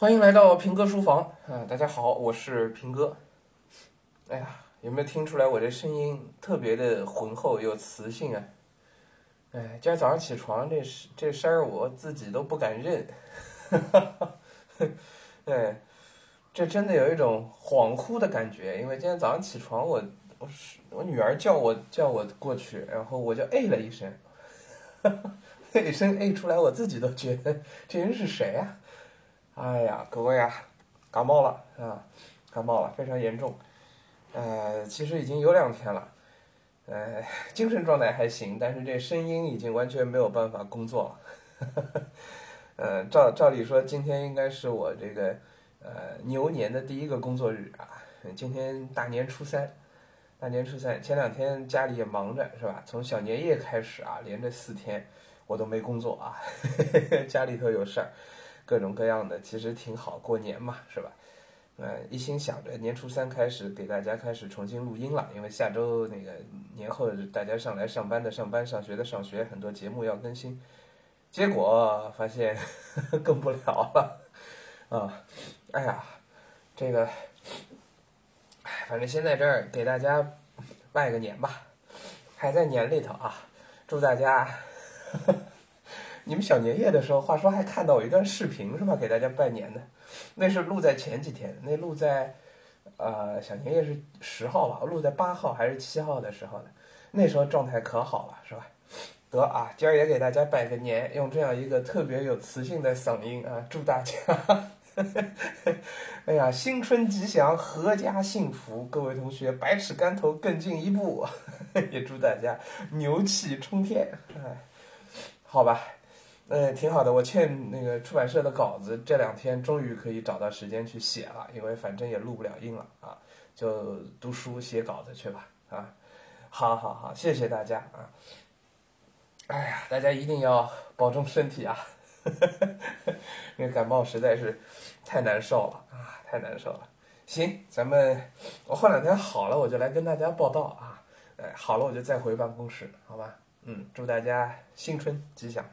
欢迎来到平哥书房啊！大家好，我是平哥。哎呀，有没有听出来我这声音特别的浑厚有磁性啊？哎，今儿早上起床这这声儿我自己都不敢认，哎，这真的有一种恍惚的感觉，因为今天早上起床我我是我女儿叫我叫我过去，然后我就哎了一声，那一声哎出来，我自己都觉得这人是谁啊？哎呀，各位啊，感冒了啊，感冒了，非常严重。呃，其实已经有两天了，呃，精神状态还行，但是这声音已经完全没有办法工作了。呃，照照理说，今天应该是我这个呃牛年的第一个工作日啊。今天大年初三，大年初三，前两天家里也忙着是吧？从小年夜开始啊，连着四天我都没工作啊，家里头有事儿。各种各样的，其实挺好，过年嘛，是吧？嗯，一心想着年初三开始给大家开始重新录音了，因为下周那个年后大家上来上班的上班，上学的上学，很多节目要更新，结果发现 更不了了，啊，哎呀，这个，哎反正先在这儿给大家拜个年吧，还在年里头啊，祝大家。你们小年夜的时候，话说还看到我一段视频是吧？给大家拜年的，那是录在前几天，那录在，呃，小年夜是十号吧？录在八号还是七号的时候的？那时候状态可好了是吧？得啊，今儿也给大家拜个年，用这样一个特别有磁性的嗓音啊，祝大家，哎呀，新春吉祥，阖家幸福，各位同学百尺竿头更进一步，也祝大家牛气冲天，哎，好吧。嗯，挺好的。我欠那个出版社的稿子，这两天终于可以找到时间去写了，因为反正也录不了音了啊，就读书写稿子去吧啊。好好好，谢谢大家啊。哎呀，大家一定要保重身体啊，因为感冒实在是太难受了啊，太难受了。行，咱们我后两天好了，我就来跟大家报道啊。哎，好了，我就再回办公室，好吧？嗯，祝大家新春吉祥。